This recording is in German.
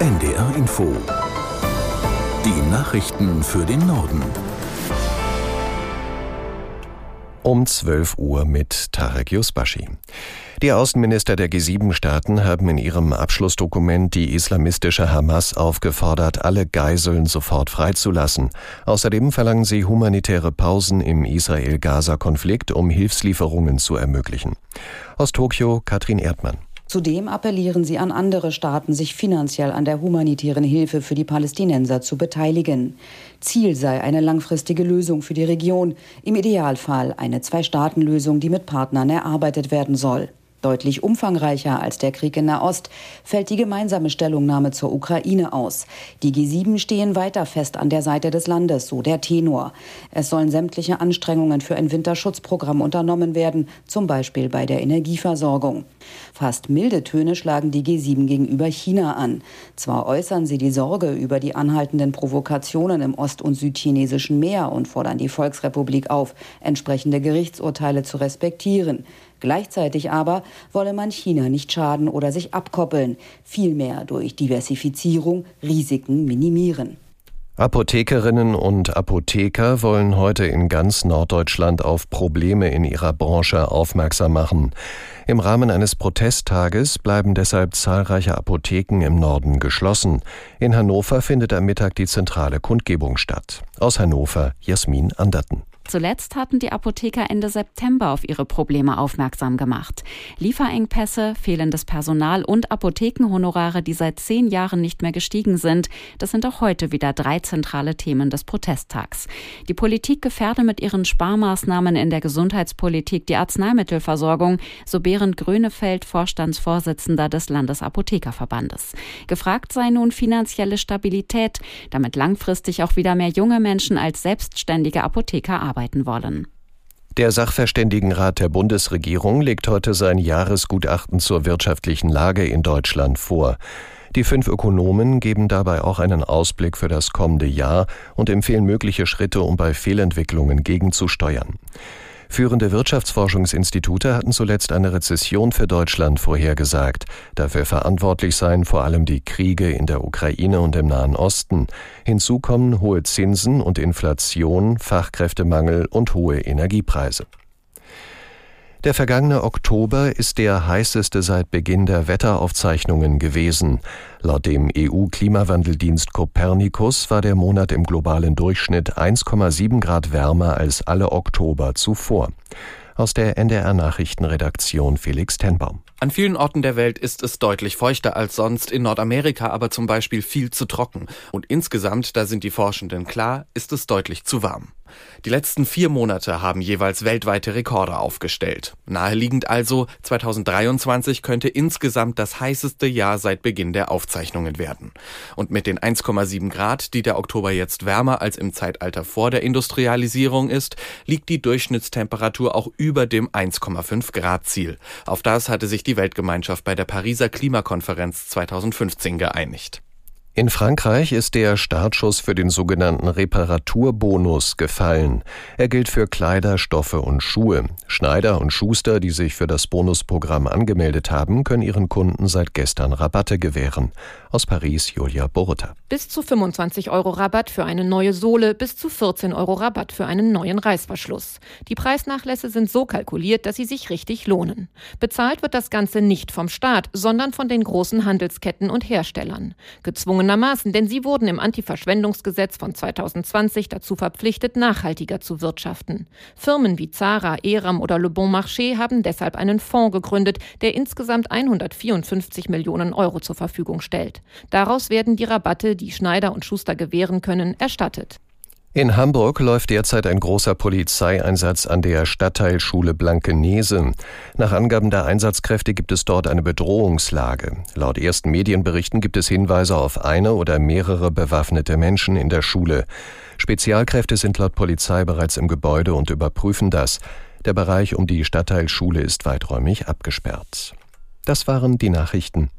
NDR Info. Die Nachrichten für den Norden. Um 12 Uhr mit Tarek Yusbashi. Die Außenminister der G7-Staaten haben in ihrem Abschlussdokument die islamistische Hamas aufgefordert, alle Geiseln sofort freizulassen. Außerdem verlangen sie humanitäre Pausen im Israel-Gaza-Konflikt, um Hilfslieferungen zu ermöglichen. Aus Tokio Katrin Erdmann. Zudem appellieren sie an andere Staaten, sich finanziell an der humanitären Hilfe für die Palästinenser zu beteiligen. Ziel sei eine langfristige Lösung für die Region, im Idealfall eine Zwei-Staaten-Lösung, die mit Partnern erarbeitet werden soll. Deutlich umfangreicher als der Krieg in Nahost fällt die gemeinsame Stellungnahme zur Ukraine aus. Die G7 stehen weiter fest an der Seite des Landes, so der Tenor. Es sollen sämtliche Anstrengungen für ein Winterschutzprogramm unternommen werden, zum Beispiel bei der Energieversorgung. Fast milde Töne schlagen die G7 gegenüber China an. Zwar äußern sie die Sorge über die anhaltenden Provokationen im ost- und südchinesischen Meer und fordern die Volksrepublik auf, entsprechende Gerichtsurteile zu respektieren. Gleichzeitig aber wolle man China nicht schaden oder sich abkoppeln, vielmehr durch Diversifizierung Risiken minimieren. Apothekerinnen und Apotheker wollen heute in ganz Norddeutschland auf Probleme in ihrer Branche aufmerksam machen. Im Rahmen eines Protesttages bleiben deshalb zahlreiche Apotheken im Norden geschlossen. In Hannover findet am Mittag die zentrale Kundgebung statt. Aus Hannover Jasmin Anderten. Zuletzt hatten die Apotheker Ende September auf ihre Probleme aufmerksam gemacht. Lieferengpässe, fehlendes Personal und Apothekenhonorare, die seit zehn Jahren nicht mehr gestiegen sind, das sind auch heute wieder drei zentrale Themen des Protesttags. Die Politik gefährde mit ihren Sparmaßnahmen in der Gesundheitspolitik die Arzneimittelversorgung, so Berend Grönefeld, Vorstandsvorsitzender des Landesapothekerverbandes. Gefragt sei nun finanzielle Stabilität, damit langfristig auch wieder mehr junge Menschen als selbstständige Apotheker arbeiten arbeiten wollen. Der Sachverständigenrat der Bundesregierung legt heute sein Jahresgutachten zur wirtschaftlichen Lage in Deutschland vor. Die fünf Ökonomen geben dabei auch einen Ausblick für das kommende Jahr und empfehlen mögliche Schritte, um bei Fehlentwicklungen gegenzusteuern. Führende Wirtschaftsforschungsinstitute hatten zuletzt eine Rezession für Deutschland vorhergesagt. Dafür verantwortlich seien vor allem die Kriege in der Ukraine und im Nahen Osten. Hinzu kommen hohe Zinsen und Inflation, Fachkräftemangel und hohe Energiepreise. Der vergangene Oktober ist der heißeste seit Beginn der Wetteraufzeichnungen gewesen. Laut dem EU-Klimawandeldienst Copernicus war der Monat im globalen Durchschnitt 1,7 Grad wärmer als alle Oktober zuvor. Aus der NDR Nachrichtenredaktion Felix Tenbaum. An vielen Orten der Welt ist es deutlich feuchter als sonst, in Nordamerika aber zum Beispiel viel zu trocken. Und insgesamt, da sind die Forschenden klar, ist es deutlich zu warm. Die letzten vier Monate haben jeweils weltweite Rekorde aufgestellt. Naheliegend also, 2023 könnte insgesamt das heißeste Jahr seit Beginn der Aufzeichnungen werden. Und mit den 1,7 Grad, die der Oktober jetzt wärmer als im Zeitalter vor der Industrialisierung ist, liegt die Durchschnittstemperatur auch über dem 1,5 Grad Ziel. Auf das hatte sich die Weltgemeinschaft bei der Pariser Klimakonferenz 2015 geeinigt. In Frankreich ist der Startschuss für den sogenannten Reparaturbonus gefallen. Er gilt für Kleider, Stoffe und Schuhe. Schneider und Schuster, die sich für das Bonusprogramm angemeldet haben, können ihren Kunden seit gestern Rabatte gewähren. Aus Paris Julia Borota. Bis zu 25 Euro Rabatt für eine neue Sohle, bis zu 14 Euro Rabatt für einen neuen Reißverschluss. Die Preisnachlässe sind so kalkuliert, dass sie sich richtig lohnen. Bezahlt wird das Ganze nicht vom Staat, sondern von den großen Handelsketten und Herstellern. Gezwungen gezwungenermaßen, denn sie wurden im Antiverschwendungsgesetz von 2020 dazu verpflichtet, nachhaltiger zu wirtschaften. Firmen wie Zara, Eram oder Le Bon Marché haben deshalb einen Fonds gegründet, der insgesamt 154 Millionen Euro zur Verfügung stellt. Daraus werden die Rabatte, die Schneider und Schuster gewähren können, erstattet. In Hamburg läuft derzeit ein großer Polizeieinsatz an der Stadtteilschule Blankenese. Nach Angaben der Einsatzkräfte gibt es dort eine Bedrohungslage. Laut ersten Medienberichten gibt es Hinweise auf eine oder mehrere bewaffnete Menschen in der Schule. Spezialkräfte sind laut Polizei bereits im Gebäude und überprüfen das. Der Bereich um die Stadtteilschule ist weiträumig abgesperrt. Das waren die Nachrichten.